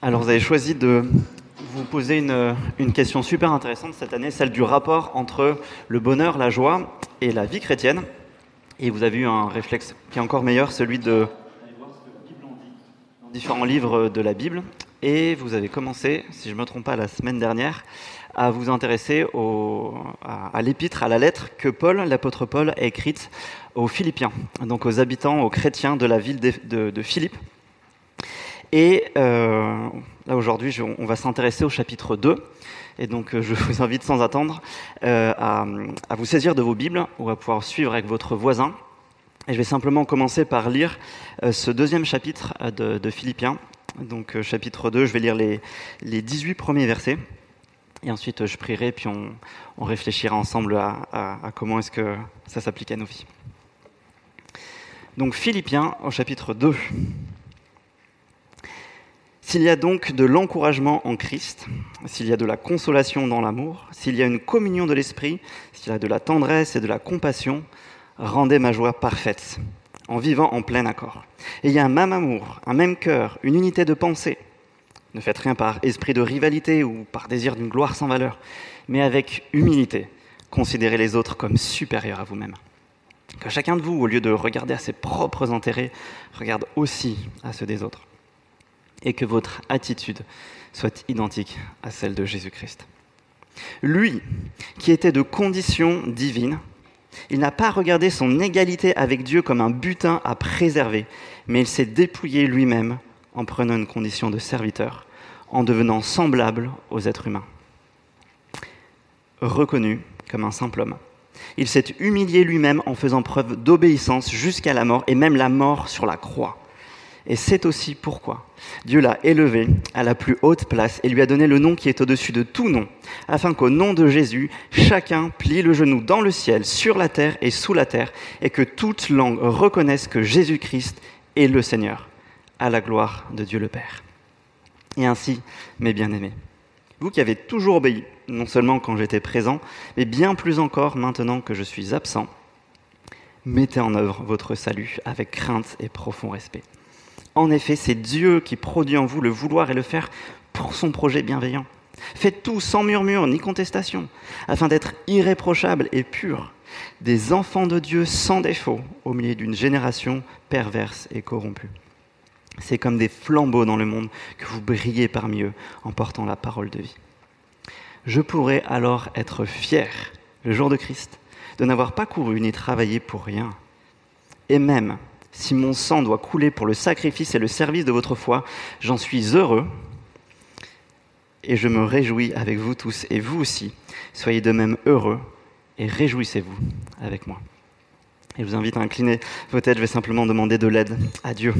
Alors vous avez choisi de vous poser une, question super intéressante cette année, celle du rapport entre le bonheur, la joie et la vie chrétienne. Et vous avez eu un réflexe qui est encore meilleur, celui de différents livres de la Bible. Et vous avez commencé, si je ne me trompe pas, la semaine dernière, à vous intéresser à, l'épître, à la lettre que Paul, l'apôtre Paul, a écrite aux Philippiens, donc aux habitants, aux chrétiens de la ville de, de Philippe. Et euh, là aujourd'hui, on va s'intéresser au chapitre 2. Et donc je vous invite sans attendre euh, à, vous saisir de vos Bibles ou à pouvoir suivre avec votre voisin. Et je vais simplement commencer par lire euh, ce deuxième chapitre de, Philippiens. Donc euh, chapitre 2, je vais lire les, les 18 premiers versets. Et ensuite je prierai, puis on, réfléchira ensemble à comment est-ce que ça s'applique à nos vies. Donc Philippiens au chapitre 2. S'il y a donc de l'encouragement en Christ, s'il y a de la consolation dans l'amour, s'il y a une communion de l'esprit, s'il y a de la tendresse et de la compassion, rendez ma joie parfaite, en vivant en plein accord. Et il y a un même amour, un même cœur, une unité de pensée. Ne faites rien par esprit de rivalité ou par désir d'une gloire sans valeur, mais avec humilité, considérez les autres comme supérieurs à vous-même. Que chacun de vous, au lieu de regarder à ses propres intérêts, regarde aussi à ceux des autres et que votre attitude soit identique à celle de Jésus-Christ. Lui, qui était de condition divine, il n'a pas regardé son égalité avec Dieu comme un butin à préserver, mais il s'est dépouillé lui-même en prenant une condition de serviteur, en devenant semblable aux êtres humains. Reconnu comme un simple homme. Il s'est humilié lui-même en faisant preuve d'obéissance jusqu'à la mort, et même la mort sur la croix. Et c'est aussi pourquoi Dieu l'a élevé à la plus haute place et lui a donné le nom qui est au-dessus de tout nom, afin qu'au nom de Jésus, chacun plie le genou dans le ciel, sur la terre et sous la terre, et que toute langue reconnaisse que Jésus-Christ est le Seigneur, à la gloire de Dieu le Père. Et ainsi, mes bien-aimés, vous qui avez toujours obéi, non seulement quand j'étais présent, mais bien plus encore maintenant que je suis absent, mettez en œuvre votre salut avec crainte et profond respect. En effet, c'est Dieu qui produit en vous le vouloir et le faire pour son projet bienveillant. Faites tout sans murmure ni contestation, afin d'être irréprochables et purs, des enfants de Dieu sans défaut, au milieu d'une génération perverse et corrompue. C'est comme des flambeaux dans le monde que vous brillez parmi eux en portant la parole de vie. Je pourrais alors être fier, le jour de Christ, de n'avoir pas couru ni travaillé pour rien, et même si mon sang doit couler pour le sacrifice et le service de votre foi, j'en suis heureux et je me réjouis avec vous tous et vous aussi. Soyez de même heureux et réjouissez-vous avec moi. Et je vous invite à incliner vos têtes, je vais simplement demander de l'aide à Dieu.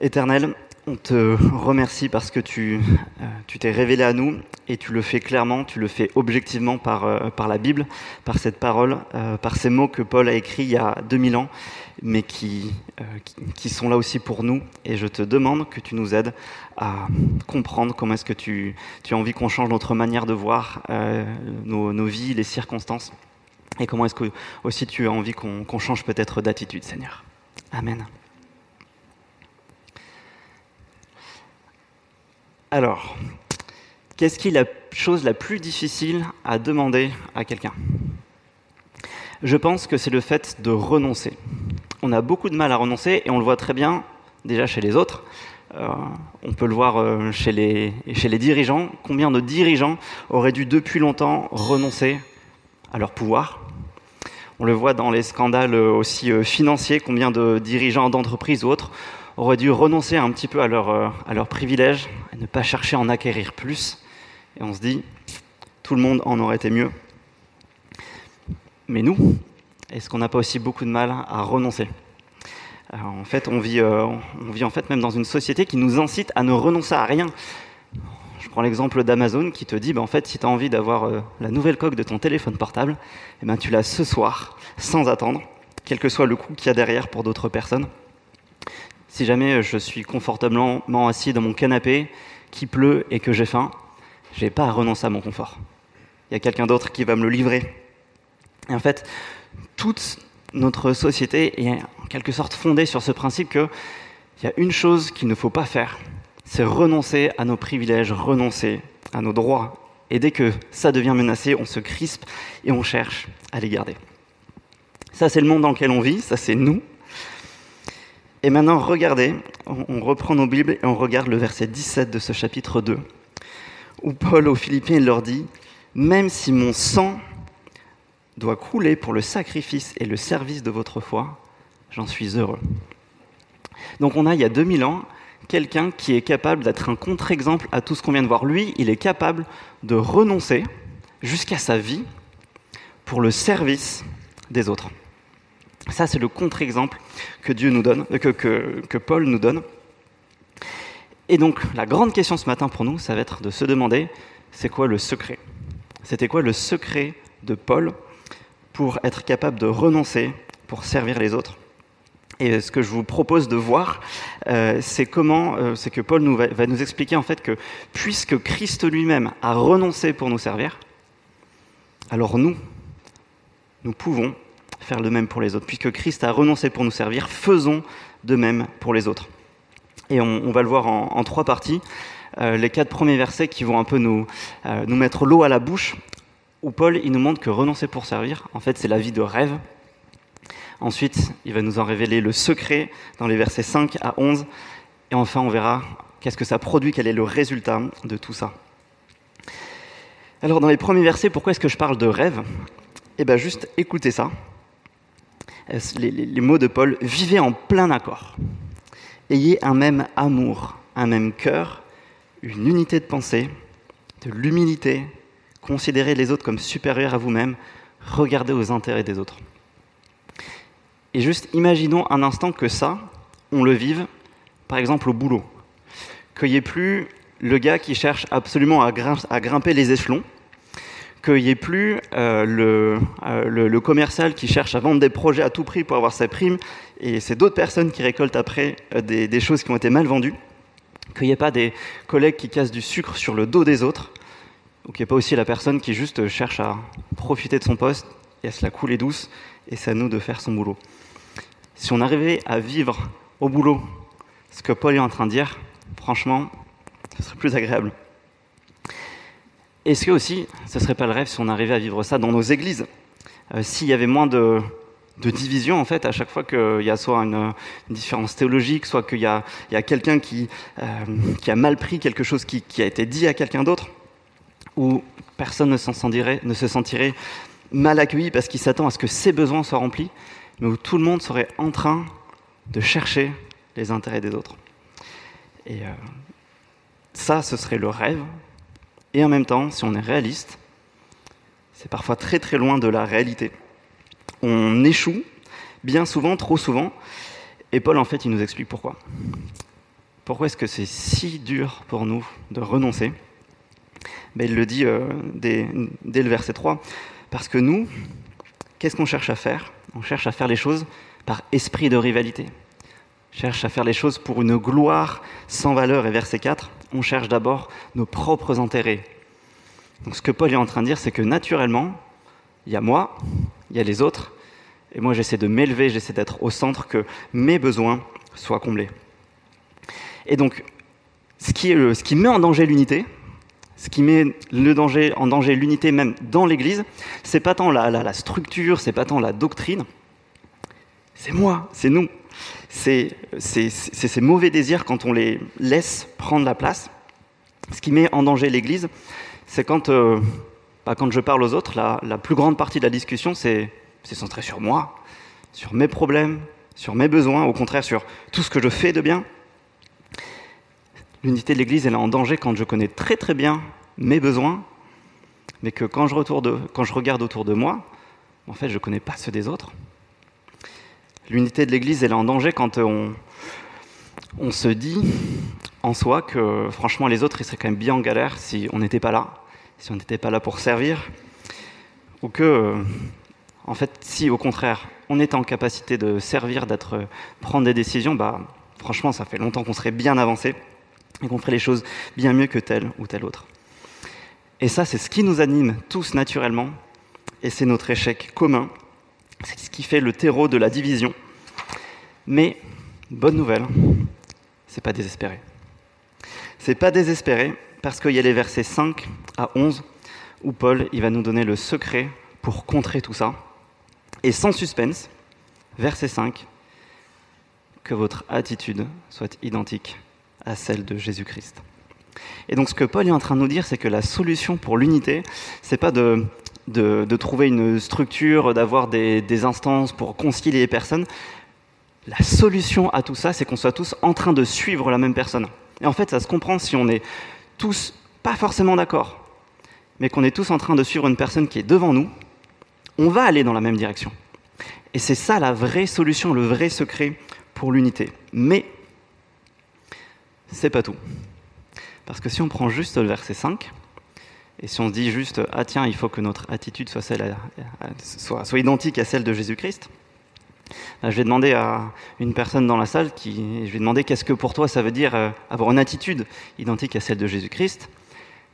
Éternel, on te remercie parce que tu euh, tu t'es révélé à nous et tu le fais clairement, tu le fais objectivement par, euh, par la Bible, par cette parole, euh, par ces mots que Paul a écrits il y a 2000 ans, mais qui, qui, sont là aussi pour nous. Et je te demande que tu nous aides à comprendre comment est-ce que tu, tu as envie qu'on change notre manière de voir nos, nos, vies, les circonstances, et comment est-ce que aussi tu as envie qu'on qu change peut-être d'attitude, Seigneur. Amen. Alors, qu'est-ce qui est la chose la plus difficile à demander à quelqu'un? Je pense que c'est le fait de renoncer. On a beaucoup de mal à renoncer et on le voit très bien déjà chez les autres. Euh, on peut le voir euh, chez, les, chez les dirigeants. Combien de dirigeants auraient dû depuis longtemps renoncer à leur pouvoir? On le voit dans les scandales aussi euh, financiers. Combien de dirigeants d'entreprises ou autres auraient dû renoncer un petit peu à leurs euh, leur privilèges, à ne pas chercher à en acquérir plus. Et on se dit, tout le monde en aurait été mieux. Mais nous, est-ce qu'on n'a pas aussi beaucoup de mal à renoncer? Alors, En fait, on vit, euh, on vit en fait même dans une société qui nous incite à ne renoncer à rien. Je prends l'exemple d'Amazon qui te dit, bah, en fait, si tu as envie d'avoir euh, la nouvelle coque de ton téléphone portable, eh ben, tu l'as ce soir, sans attendre, quel que soit le coût qu'il y a derrière pour d'autres personnes. Si jamais je suis confortablement assis dans mon canapé, qu'il pleut et que j'ai faim, je n'ai pas à renoncer à mon confort. Il y a quelqu'un d'autre qui va me le livrer. Et en fait, toute notre société est en quelque sorte fondée sur ce principe qu'il y a une chose qu'il ne faut pas faire, c'est renoncer à nos privilèges, renoncer à nos droits. Et dès que ça devient menacé, on se crispe et on cherche à les garder. Ça, c'est le monde dans lequel on vit, ça, c'est nous. Et maintenant, regardez, on reprend nos Bibles et on regarde le verset 17 de ce chapitre 2, où Paul aux Philippiens leur dit, Même si mon sang doit couler pour le sacrifice et le service de votre foi, j'en suis heureux. Donc on a, il y a 2000 ans, quelqu'un qui est capable d'être un contre-exemple à tout ce qu'on vient de voir. Lui, il est capable de renoncer jusqu'à sa vie pour le service des autres. Ça, c'est le contre-exemple que Dieu nous donne, que, que, Paul nous donne. Et donc, la grande question ce matin pour nous, ça va être de se demander, c'est quoi le secret? C'était quoi le secret de Paul pour être capable de renoncer pour servir les autres? Et ce que je vous propose de voir, euh, c'est comment, euh, c'est que Paul va, va, nous expliquer en fait que puisque Christ lui-même a renoncé pour nous servir, alors nous, nous pouvons faire le même pour les autres. Puisque Christ a renoncé pour nous servir, faisons de même pour les autres. Et on, va le voir en, trois parties. Euh, les quatre premiers versets qui vont un peu nous, euh, nous mettre l'eau à la bouche, où Paul il nous montre que renoncer pour servir, en fait, c'est la vie de rêve. Ensuite, il va nous en révéler le secret dans les versets 5 à 11. Et enfin, on verra qu'est-ce que ça produit, quel est le résultat de tout ça. Alors, dans les premiers versets, pourquoi est-ce que je parle de rêve? Eh bien, juste écoutez ça. Euh, les, mots de Paul, vivez en plein accord. Ayez un même amour, un même cœur, une unité de pensée, de l'humilité, considérez les autres comme supérieurs à vous-même, regardez aux intérêts des autres. Et juste imaginons un instant que ça, on le vive, par exemple au boulot. Qu'il n'y ait plus le gars qui cherche absolument à, grimper les échelons, qu'il n'y ait plus euh, euh, le, commercial qui cherche à vendre des projets à tout prix pour avoir sa prime, et c'est d'autres personnes qui récoltent après euh, des, choses qui ont été mal vendues, qu'il n'y ait pas des collègues qui cassent du sucre sur le dos des autres, ou qu'il n'y ait pas aussi la personne qui juste cherche à profiter de son poste et à se la couler douce, et c'est à nous de faire son boulot. Si on arrivait à vivre au boulot ce que Paul est en train de dire, franchement, ce serait plus agréable. Est-ce que aussi, ce ne serait pas le rêve si on arrivait à vivre ça dans nos églises? Euh, S'il y avait moins de, de division, en fait, à chaque fois qu'il y a soit une, différence théologique, soit qu'il y a, quelqu'un qui, euh, qui, a mal pris quelque chose qui, a été dit à quelqu'un d'autre, où personne ne se sentirait mal accueilli parce qu'il s'attend à ce que ses besoins soient remplis, mais où tout le monde serait en train de chercher les intérêts des autres. Et euh, ça, ce serait le rêve et en même temps, si on est réaliste, c'est parfois très très loin de la réalité. On échoue, bien souvent, trop souvent, et Paul en fait, il nous explique pourquoi. Pourquoi est-ce que c'est si dur pour nous de renoncer? Ben, Il le dit euh, dès, dès le verset 3, parce que nous, qu'est-ce qu'on cherche à faire? On cherche à faire les choses par esprit de rivalité cherche à faire les choses pour une gloire sans valeur. Et verset 4, on cherche d'abord nos propres intérêts. Donc ce que Paul est en train de dire, c'est que naturellement, il y a moi, il y a les autres, et moi j'essaie de m'élever, j'essaie d'être au centre, que mes besoins soient comblés. Et donc, ce qui, est ce qui met en danger l'unité, ce qui met le danger, en danger l'unité même dans l'Église, c'est pas tant la, la, la structure, c'est pas tant la doctrine, c'est moi, c'est nous c'est ces mauvais désirs quand on les laisse prendre la place. Ce qui met en danger l'Église, c'est quand, euh, bah, quand je parle aux autres, la, plus grande partie de la discussion, c'est centré sur moi, sur mes problèmes, sur mes besoins, au contraire sur tout ce que je fais de bien. L'unité de l'Église, elle est en danger quand je connais très très bien mes besoins, mais que quand je, quand je regarde autour de moi, en fait, je ne connais pas ceux des autres. L'unité de l'Église, est en danger quand on, on se dit en soi que franchement les autres, ils seraient quand même bien en galère si on n'était pas là, si on n'était pas là pour servir, ou que, en fait, si au contraire, on est en capacité de servir, d'être, prendre des décisions, bah, franchement, ça fait longtemps qu'on serait bien avancé et qu'on ferait les choses bien mieux que tel ou tel autre. Et ça, c'est ce qui nous anime tous naturellement, et c'est notre échec commun c'est ce qui fait le terreau de la division. Mais, bonne nouvelle, c'est pas désespéré. C'est pas désespéré, parce qu'il y a les versets 5 à 11 où Paul il va nous donner le secret pour contrer tout ça. Et sans suspense, verset 5, que votre attitude soit identique à celle de Jésus-Christ. Et donc ce que Paul est en train de nous dire, c'est que la solution pour l'unité, c'est pas de, de, trouver une structure, d'avoir des, des instances pour concilier les personnes. La solution à tout ça, c'est qu'on soit tous en train de suivre la même personne. Et en fait, ça se comprend si on est tous pas forcément d'accord, mais qu'on est tous en train de suivre une personne qui est devant nous, on va aller dans la même direction. Et c'est ça la vraie solution, le vrai secret pour l'unité. Mais c'est pas tout. Parce que si on prend juste le verset 5, et si on se dit juste, ah tiens, il faut que notre attitude soit, celle soit, soit identique à celle de Jésus-Christ, ben, je vais demander à une personne dans la salle, qui, je vais demander qu'est-ce que pour toi ça veut dire euh, avoir une attitude identique à celle de Jésus-Christ.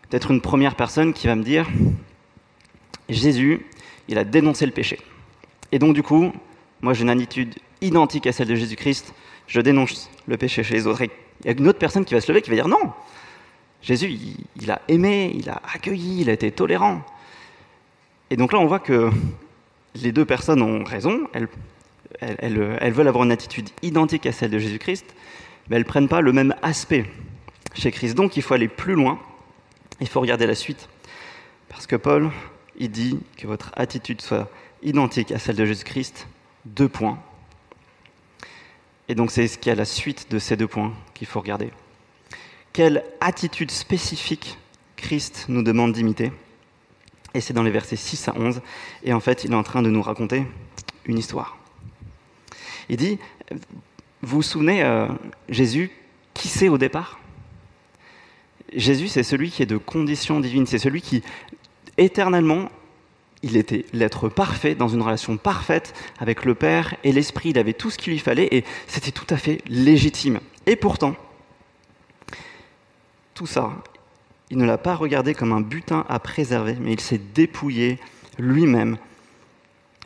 Peut-être une première personne qui va me dire, Jésus, il a dénoncé le péché. Et donc du coup, moi j'ai une attitude identique à celle de Jésus-Christ, je dénonce le péché chez les autres. il y a une autre personne qui va se lever qui va dire, non, Jésus, il, a aimé, il a accueilli, il a été tolérant. Et donc là, on voit que les deux personnes ont raison, elles, veulent avoir une attitude identique à celle de Jésus-Christ, mais elles ne prennent pas le même aspect chez Christ. Donc il faut aller plus loin, il faut regarder la suite. Parce que Paul, il dit que votre attitude soit identique à celle de Jésus-Christ, deux points. Et donc c'est ce qui est à la suite de ces deux points qu'il faut regarder quelle attitude spécifique Christ nous demande d'imiter. Et c'est dans les versets 6 à 11. Et en fait, il est en train de nous raconter une histoire. Il dit, vous vous souvenez, euh, Jésus, qui c'est au départ? Jésus, c'est celui qui est de condition divine. C'est celui qui, éternellement, il était l'être parfait, dans une relation parfaite avec le Père et l'Esprit. Il avait tout ce qu'il lui fallait et c'était tout à fait légitime. Et pourtant, tout ça, il ne l'a pas regardé comme un butin à préserver, mais il s'est dépouillé lui-même.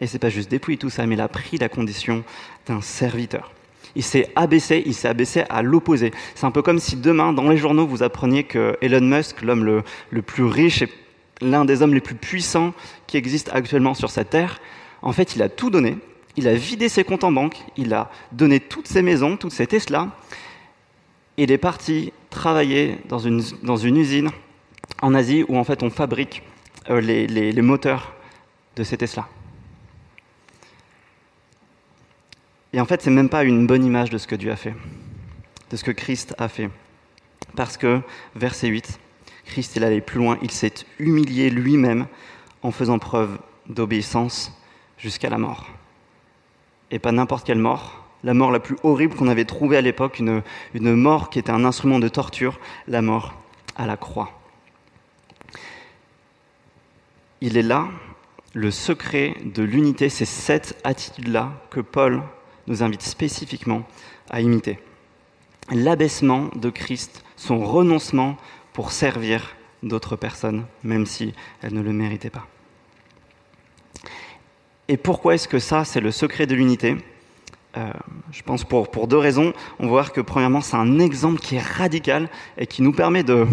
Et c'est pas juste dépouillé tout ça, mais il a pris la condition d'un serviteur. Il s'est abaissé, il s'est abaissé à l'opposé. C'est un peu comme si demain, dans les journaux, vous appreniez que Elon Musk, l'homme le, le plus riche et l'un des hommes les plus puissants qui existent actuellement sur cette terre, en fait, il a tout donné. Il a vidé ses comptes en banque, il a donné toutes ses maisons, toutes ses Tesla, il est parti travailler dans une, dans une usine en Asie où en fait on fabrique euh, les, les, moteurs de ces Tesla. Et en fait, c'est même pas une bonne image de ce que Dieu a fait, de ce que Christ a fait. Parce que, verset 8, Christ, il allait plus loin, il s'est humilié lui-même en faisant preuve d'obéissance jusqu'à la mort. Et pas n'importe quelle mort, la mort la plus horrible qu'on avait trouvée à l'époque, une, mort qui était un instrument de torture, la mort à la croix. Il est là, le secret de l'unité, c'est cette attitude-là que Paul nous invite spécifiquement à imiter. L'abaissement de Christ, son renoncement pour servir d'autres personnes, même si elles ne le méritaient pas. Et pourquoi est-ce que ça, c'est le secret de l'unité? Euh, je pense pour, deux raisons. On va voir que premièrement, c'est un exemple qui est radical et qui nous permet de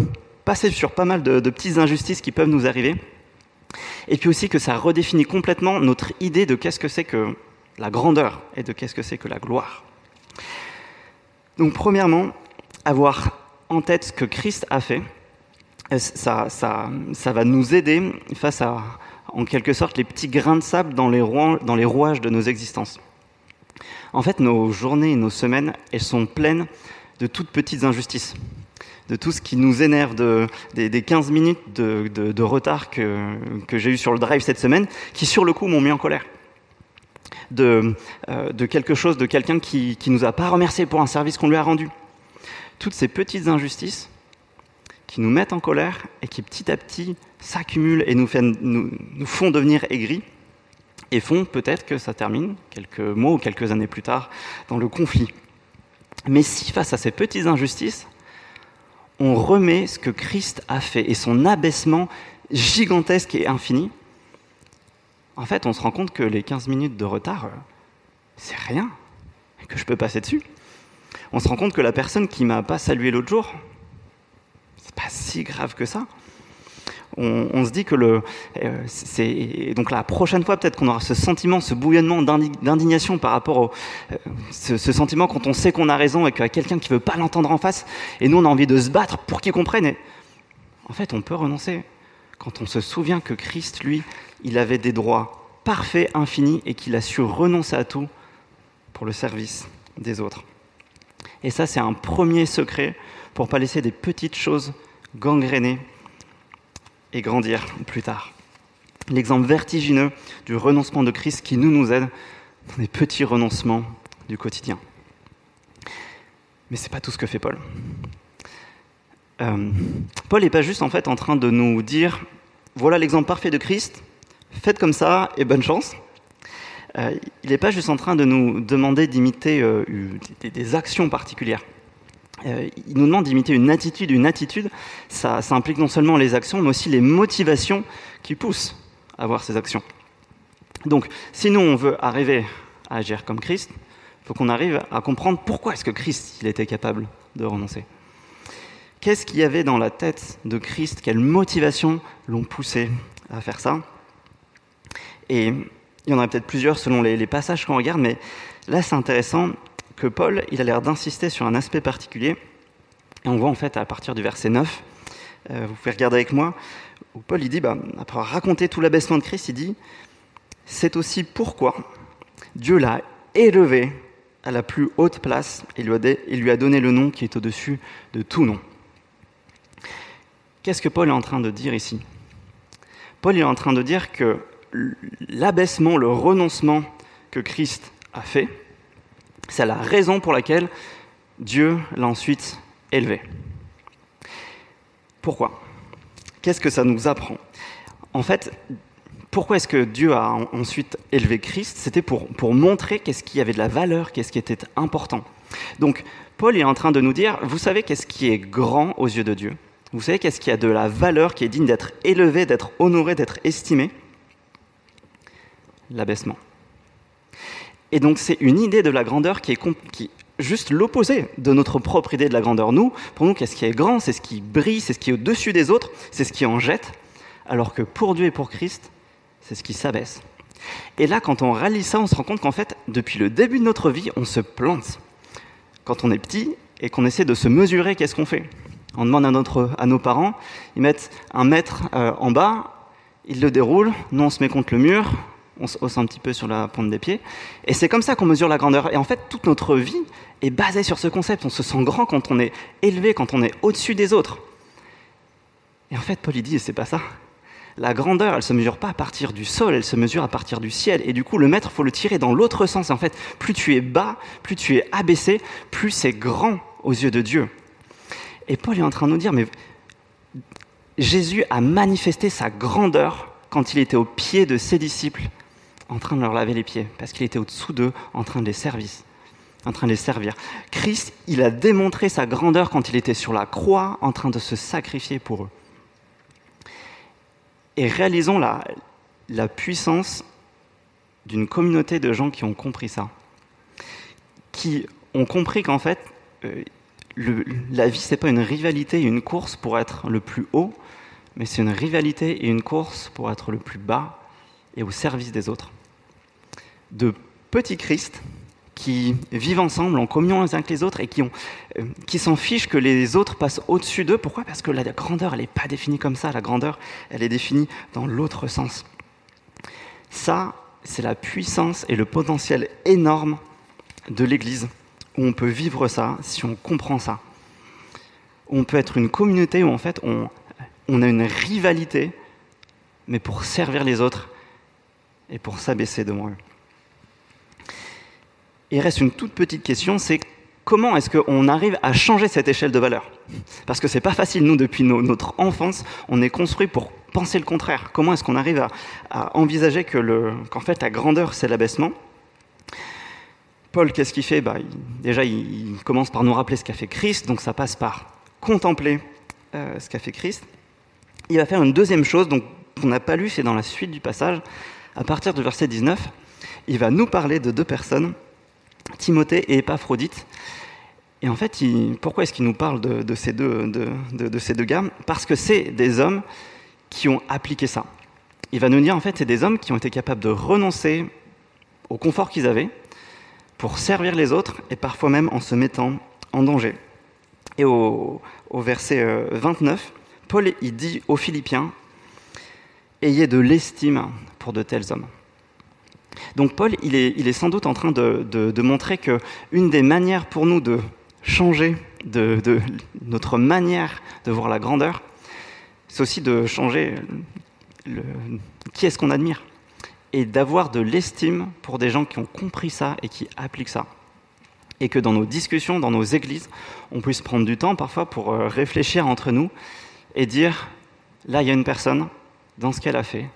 passer sur pas mal de, petites injustices qui peuvent nous arriver. Et puis aussi que ça redéfinit complètement notre idée de qu'est-ce que c'est que la grandeur et de qu'est-ce que c'est que la gloire. Donc premièrement, avoir en tête ce que Christ a fait, euh, ça, va nous aider face à, en quelque sorte, les petits grains de sable dans les rouages de nos existences. En fait, nos journées et nos semaines, elles sont pleines de toutes petites injustices, de tout ce qui nous énerve, de, des, 15 minutes de, retard que, j'ai eu sur le drive cette semaine, qui sur le coup m'ont mis en colère. De, euh, quelque chose, de quelqu'un qui ne nous a pas remercié pour un service qu'on lui a rendu. Toutes ces petites injustices qui nous mettent en colère et qui petit à petit s'accumulent et nous, nous font devenir aigris et font peut-être que ça termine quelques mois ou quelques années plus tard dans le conflit. Mais si face à ces petites injustices, on remet ce que Christ a fait et son abaissement gigantesque et infini, en fait, on se rend compte que les 15 minutes de retard, euh, c'est rien, que je peux passer dessus. On se rend compte que la personne qui m'a pas salué l'autre jour, c'est pas si grave que ça. On, se dit que le, euh, c'est donc la prochaine fois peut-être qu'on aura ce sentiment, ce bouillonnement d'indignation par rapport au euh, ce, sentiment quand on sait qu'on a raison et qu'il y a quelqu'un qui veut pas l'entendre en face et nous on a envie de se battre pour qu'il comprenne. En fait, on peut renoncer quand on se souvient que Christ, lui, il avait des droits parfaits, infinis et qu'il a su renoncer à tout pour le service des autres. Et ça, c'est un premier secret pour pas laisser des petites choses gangréner et grandir plus tard. L'exemple vertigineux du renoncement de Christ qui nous nous aide dans les petits renoncements du quotidien. Mais c'est pas tout ce que fait Paul. Euh, Paul n'est pas juste en fait en train de nous dire voilà l'exemple parfait de Christ, faites comme ça et bonne chance. Euh, il n'est pas juste en train de nous demander d'imiter euh, des, actions particulières. Euh, il nous demande d'imiter une attitude. Une attitude, ça, implique non seulement les actions, mais aussi les motivations qui poussent à avoir ces actions. Donc, si nous, on veut arriver à agir comme Christ, il faut qu'on arrive à comprendre pourquoi est-ce que Christ il était capable de renoncer. Qu'est-ce qu'il y avait dans la tête de Christ? Quelles motivations l'ont poussé à faire ça? Et il y en a peut-être plusieurs selon les, passages qu'on regarde, mais là c'est intéressant que Paul, il a l'air d'insister sur un aspect particulier. Et on voit en fait à partir du verset 9, euh, vous pouvez regarder avec moi, où Paul il dit, bah, après avoir raconté tout l'abaissement de Christ, il dit, c'est aussi pourquoi Dieu l'a élevé à la plus haute place et lui a donné le nom qui est au-dessus de tout nom. Qu'est-ce que Paul est en train de dire ici? Paul est en train de dire que l'abaissement, le renoncement que Christ a fait, c'est la raison pour laquelle Dieu l'a ensuite élevé. Pourquoi? Qu'est-ce que ça nous apprend? En fait, pourquoi est-ce que Dieu a ensuite élevé Christ? C'était pour, montrer qu'est-ce qui avait de la valeur, qu'est-ce qui était important. Donc, Paul est en train de nous dire, vous savez qu'est-ce qui est grand aux yeux de Dieu? Vous savez qu'est-ce qui a de la valeur, qui est digne d'être élevé, d'être honoré, d'être estimé? L'abaissement. Et donc c'est une idée de la grandeur qui est, juste l'opposé de notre propre idée de la grandeur. Nous, pour nous, qu'est-ce qui est grand C'est ce qui brille, c'est ce qui est au-dessus des autres, c'est ce qui en jette, alors que pour Dieu et pour Christ, c'est ce qui s'abaisse. Et là, quand on réalise ça, on se rend compte qu'en fait, depuis le début de notre vie, on se plante. Quand on est petit et qu'on essaie de se mesurer, qu'est-ce qu'on fait? On demande à, notre, à nos parents, ils mettent un mètre euh, en bas, ils le déroulent, nous on se met contre le mur, on se hausse un petit peu sur la pointe des pieds. Et c'est comme ça qu'on mesure la grandeur. Et en fait, toute notre vie est basée sur ce concept. On se sent grand quand on est élevé, quand on est au-dessus des autres. Et en fait, Paul dit, c'est pas ça. La grandeur, elle se mesure pas à partir du sol, elle se mesure à partir du ciel. Et du coup, le maître, faut le tirer dans l'autre sens. En fait, plus tu es bas, plus tu es abaissé, plus c'est grand aux yeux de Dieu. Et Paul est en train de nous dire, mais Jésus a manifesté sa grandeur quand il était au pied de ses disciples en train de leur laver les pieds, parce qu'il était au-dessous d'eux, en train de les servir. En train de les servir. Christ, il a démontré sa grandeur quand il était sur la croix, en train de se sacrifier pour eux. Et réalisons la, puissance d'une communauté de gens qui ont compris ça, qui ont compris qu'en fait, euh, la vie, c'est pas une rivalité, une course pour être le plus haut, mais c'est une rivalité et une course pour être le plus bas et au service des autres. De petits Christ qui vivent ensemble en communion les uns avec les autres et qui, euh, s'en fichent que les autres passent au-dessus d'eux. Pourquoi? Parce que la grandeur, elle n'est pas définie comme ça. La grandeur, elle est définie dans l'autre sens. Ça, c'est la puissance et le potentiel énorme de l'Église, où on peut vivre ça si on comprend ça. on peut être une communauté où en fait on, on a une rivalité, mais pour servir les autres et pour s'abaisser devant eux. Il reste une toute petite question, c'est comment est-ce qu'on arrive à changer cette échelle de valeur? Parce que c'est pas facile, nous, depuis notre enfance, on est construit pour penser le contraire. Comment est-ce qu'on arrive à, envisager qu'en fait la grandeur, c'est l'abaissement? Paul, qu'est-ce qu'il fait? Bah, Déjà, il, commence par nous rappeler ce qu'a fait Christ, donc ça passe par contempler euh, ce qu'a fait Christ. Il va faire une deuxième chose, donc qu'on n'a pas lu, c'est dans la suite du passage, à partir du verset 19, il va nous parler de deux personnes, Timothée et Épaphrodite. Et en fait, pourquoi est-ce qu'il nous parle de, ces deux, de, ces deux Parce que c'est des hommes qui ont appliqué ça. Il va nous dire, en fait, c'est des hommes qui ont été capables de renoncer au confort qu'ils avaient pour servir les autres et parfois même en se mettant en danger. Et au, verset 29, euh, Paul il dit aux Philippiens, Ayez de l'estime pour de tels hommes. Donc Paul, il est, sans doute en train de, montrer qu'une des manières pour nous de changer de, notre manière de voir la grandeur, c'est aussi de changer qui est-ce qu'on admire et d'avoir de l'estime pour des gens qui ont compris ça et qui appliquent ça. Et que dans nos discussions, dans nos églises, on puisse prendre du temps parfois pour euh, réfléchir entre nous et dire, là, il y a une personne, dans ce qu'elle a fait,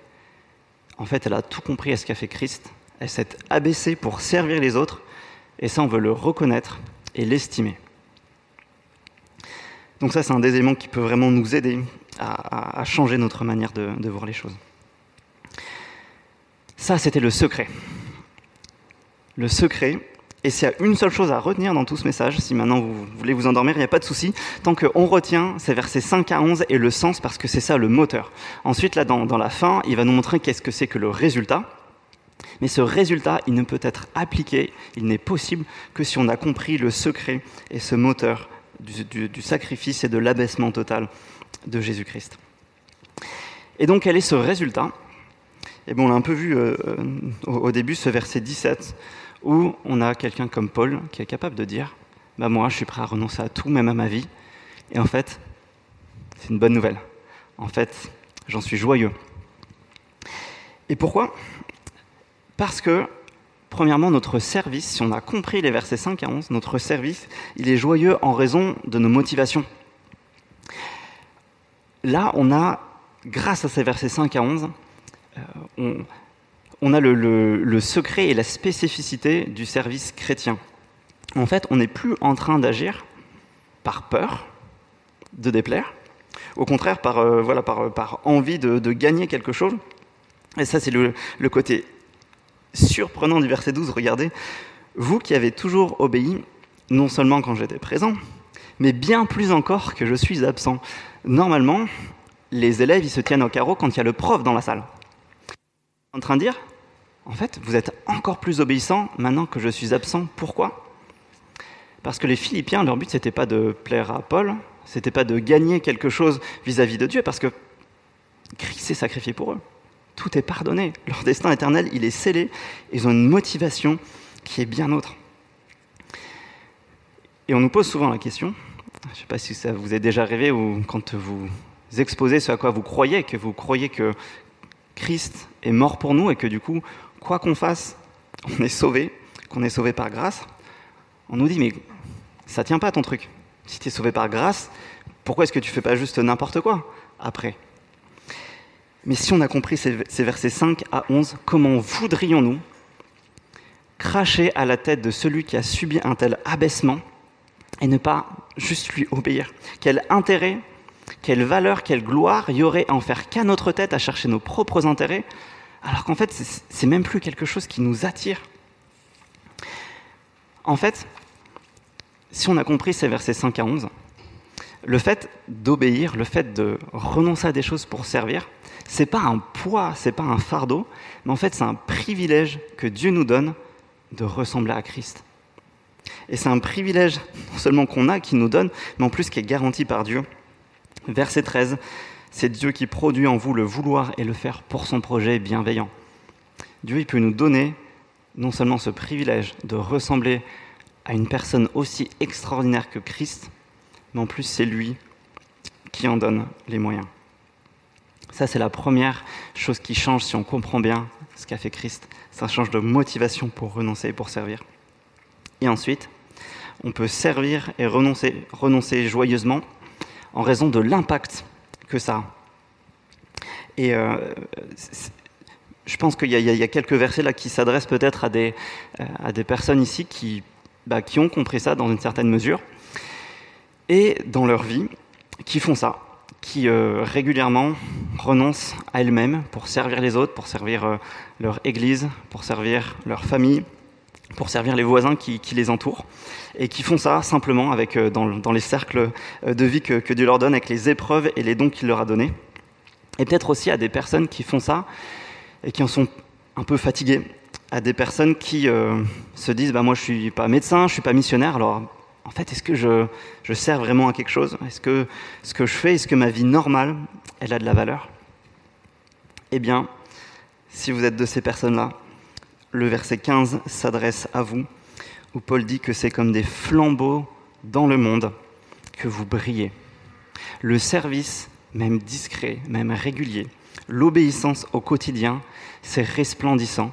en fait, elle a tout compris à ce qu'a fait Christ, elle s'est abaissée pour servir les autres, et ça, on veut le reconnaître et l'estimer. Donc ça, c'est un des éléments qui peut vraiment nous aider à, changer notre manière de voir les choses. Ça, c'était le secret. Le secret, et s'il y a une seule chose à retenir dans tout ce message, si maintenant vous voulez vous endormir, il n'y a pas de souci, tant qu'on retient ces versets 5 à 11 et le sens, parce que c'est ça le moteur. Ensuite, là, dans, la fin, il va nous montrer qu'est-ce que c'est que le résultat. Mais ce résultat, il ne peut être appliqué, il n'est possible que si on a compris le secret et ce moteur du, sacrifice et de l'abaissement total de Jésus-Christ. Et donc, quel est ce résultat? Et bon, on l'a un peu vu euh, euh, au début, ce verset 17, où on a quelqu'un comme Paul qui est capable de dire bah Moi, je suis prêt à renoncer à tout, même à ma vie. Et en fait, c'est une bonne nouvelle. En fait, j'en suis joyeux. Et pourquoi? Parce que, premièrement, notre service, si on a compris les versets 5 à 11, notre service, il est joyeux en raison de nos motivations. Là, on a, grâce à ces versets 5 à 11, euh, on, a le, secret et la spécificité du service chrétien. En fait, on n'est plus en train d'agir par peur de déplaire, au contraire par, euh, voilà, par, envie de, gagner quelque chose. Et ça, c'est le, le côté surprenant du verset 12. Regardez, vous qui avez toujours obéi, non seulement quand j'étais présent, mais bien plus encore que je suis absent. Normalement, les élèves, ils se tiennent au carreau quand il y a le prof dans la salle en train de dire, en fait, vous êtes encore plus obéissant maintenant que je suis absent. Pourquoi? Parce que les Philippiens, leur but, n'était pas de plaire à Paul, c'était pas de gagner quelque chose vis-à-vis de Dieu, parce que Christ s'est sacrifié pour eux. Tout est pardonné. Leur destin éternel, il est scellé. Ils ont une motivation qui est bien autre. Et on nous pose souvent la question, je ne sais pas si ça vous est déjà arrivé ou quand vous exposez ce à quoi vous croyez, que vous croyez que Christ est mort pour nous et que du coup, quoi qu'on fasse, on est sauvé, qu'on est sauvé par grâce, on nous dit mais ça tient pas ton truc. Si tu es sauvé par grâce, pourquoi est-ce que tu fais pas juste n'importe quoi après? Mais si on a compris ces, versets 5 à 11, comment voudrions-nous cracher à la tête de celui qui a subi un tel abaissement et ne pas juste lui obéir? Quel intérêt quelle valeur, quelle gloire y aurait à en faire qu'à notre tête, à chercher nos propres intérêts, alors qu'en fait, c'est même plus quelque chose qui nous attire. En fait, si on a compris ces versets 5 à 11, le fait d'obéir, le fait de renoncer à des choses pour servir, c'est pas un poids, c'est pas un fardeau, mais en fait, c'est un privilège que Dieu nous donne de ressembler à Christ. Et c'est un privilège non seulement qu'on a, qui nous donne, mais en plus qui est garanti par Dieu Verset 13, c'est Dieu qui produit en vous le vouloir et le faire pour son projet bienveillant. Dieu il peut nous donner non seulement ce privilège de ressembler à une personne aussi extraordinaire que Christ, mais en plus c'est lui qui en donne les moyens. Ça, c'est la première chose qui change si on comprend bien ce qu'a fait Christ. Ça change de motivation pour renoncer et pour servir. Et ensuite, on peut servir et renoncer, renoncer joyeusement en raison de l'impact que ça a. Et euh, je pense qu'il y, a quelques versets qui s'adressent peut-être à des, euh, à personnes ici qui, bah, qui ont compris ça dans une certaine mesure et dans leur vie qui font ça, qui euh, régulièrement renoncent à elles-mêmes pour servir les autres, pour servir leur église, pour servir leur famille, pour servir les voisins qui, les entourent et qui font ça simplement avec, euh, dans, les cercles euh, de vie que, Dieu leur donne, avec les épreuves et les dons qu'il leur a donnés. Et peut-être aussi à des personnes qui font ça et qui en sont un peu fatiguées, à des personnes qui euh, se disent bah, Moi, je suis pas médecin, je suis pas missionnaire, alors en fait, est-ce que je, sers vraiment à quelque chose? Est-ce que ce que je fais, est-ce que ma vie normale, elle a de la valeur? Eh bien, si vous êtes de ces personnes-là, le verset 15 s'adresse à vous, où Paul dit que c'est comme des flambeaux dans le monde que vous brillez. Le service, même discret, même régulier, l'obéissance au quotidien, c'est resplendissant.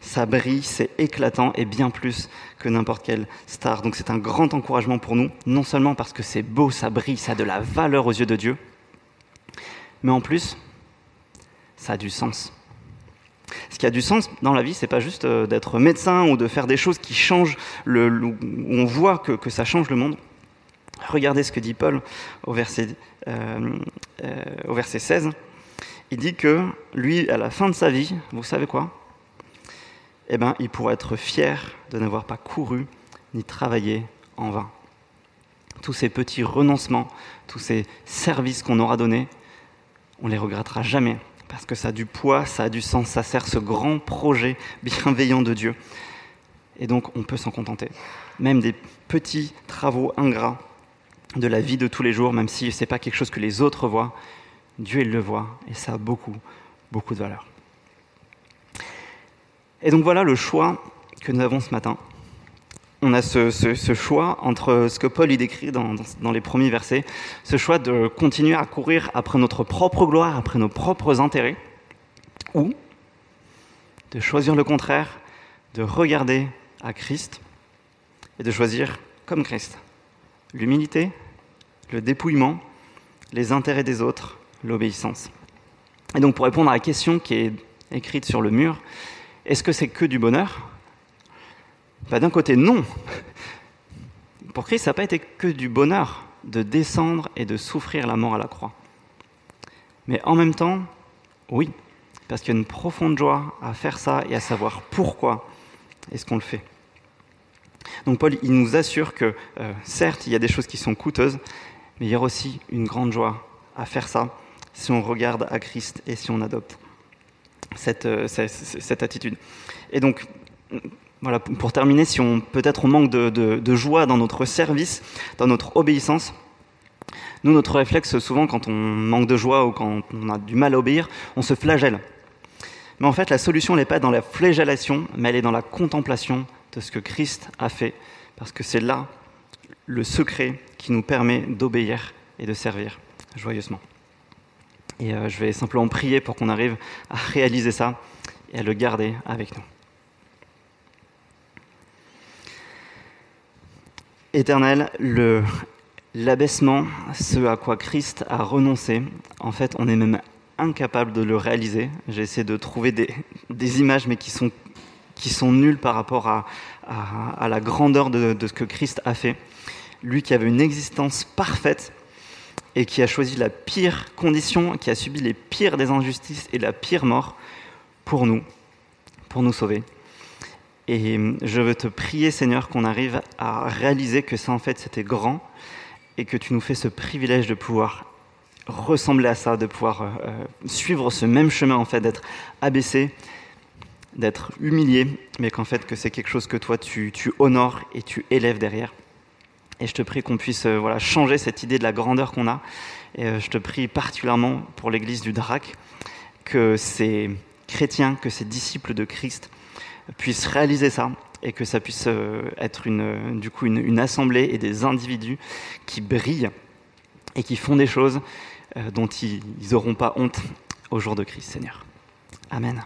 Ça brille, c'est éclatant et bien plus que n'importe quelle star. Donc c'est un grand encouragement pour nous, non seulement parce que c'est beau, ça brille, ça a de la valeur aux yeux de Dieu, mais en plus, ça a du sens. Ce qui a du sens dans la vie, c'est pas juste euh, d'être médecin ou de faire des choses qui changent, le, où on voit que, ça change le monde. Regardez ce que dit Paul au verset, euh, euh, au verset 16. Il dit que lui, à la fin de sa vie, vous savez quoi? Eh bien, il pourrait être fier de n'avoir pas couru ni travaillé en vain. Tous ces petits renoncements, tous ces services qu'on aura donnés, on les regrettera jamais parce que ça a du poids, ça a du sens, ça sert ce grand projet bienveillant de Dieu. Et donc on peut s'en contenter. Même des petits travaux ingrats de la vie de tous les jours, même si ce n'est pas quelque chose que les autres voient, Dieu le voit et ça a beaucoup, beaucoup de valeur. Et donc voilà le choix que nous avons ce matin on a ce, choix entre ce que Paul y décrit dans, les premiers versets, ce choix de continuer à courir après notre propre gloire, après nos propres intérêts, ou de choisir le contraire, de regarder à Christ et de choisir comme Christ l'humilité, le dépouillement, les intérêts des autres, l'obéissance. Et donc pour répondre à la question qui est écrite sur le mur, est-ce que c'est que du bonheur? Bah, d'un côté, non. Pour Christ, ça n'a pas été que du bonheur de descendre et de souffrir la mort à la croix. Mais en même temps, oui, parce qu'il y a une profonde joie à faire ça et à savoir pourquoi est-ce qu'on le fait. Donc Paul, il nous assure que, euh, certes, il y a des choses qui sont coûteuses, mais il y a aussi une grande joie à faire ça si on regarde à Christ et si on adopte cette, euh, cette, cette attitude. Et donc, voilà, pour terminer, si on peut-être on manque de, joie dans notre service, dans notre obéissance, nous, notre réflexe, souvent, quand on manque de joie ou quand on a du mal à obéir, on se flagelle. Mais en fait, la solution n'est pas dans la flagellation, mais elle est dans la contemplation de ce que Christ a fait, parce que c'est là le secret qui nous permet d'obéir et de servir joyeusement. Et euh, je vais simplement prier pour qu'on arrive à réaliser ça et à le garder avec nous. Éternel, l'abaissement, ce à quoi Christ a renoncé, en fait, on est même incapable de le réaliser. J'ai essayé de trouver des, images, mais qui sont, qui sont nulles par rapport à, à, la grandeur de, de, ce que Christ a fait. Lui qui avait une existence parfaite et qui a choisi la pire condition, qui a subi les pires des injustices et la pire mort pour nous, pour nous sauver. Et je veux te prier, Seigneur, qu'on arrive à réaliser que ça, en fait, c'était grand et que tu nous fais ce privilège de pouvoir ressembler à ça, de pouvoir euh, euh, suivre ce même chemin, en fait, d'être abaissé, d'être humilié, mais qu'en fait, que c'est quelque chose que toi, tu, tu, honores et tu élèves derrière. Et je te prie qu'on puisse euh, voilà, changer cette idée de la grandeur qu'on a. Et je te prie particulièrement pour l'Église du Drac, que ces chrétiens, que ces disciples de Christ, puissent réaliser ça et que ça puisse euh, être une, du coup une, assemblée et des individus qui brillent et qui font des choses euh, dont ils n'auront pas honte au jour de Christ, Seigneur. Amen.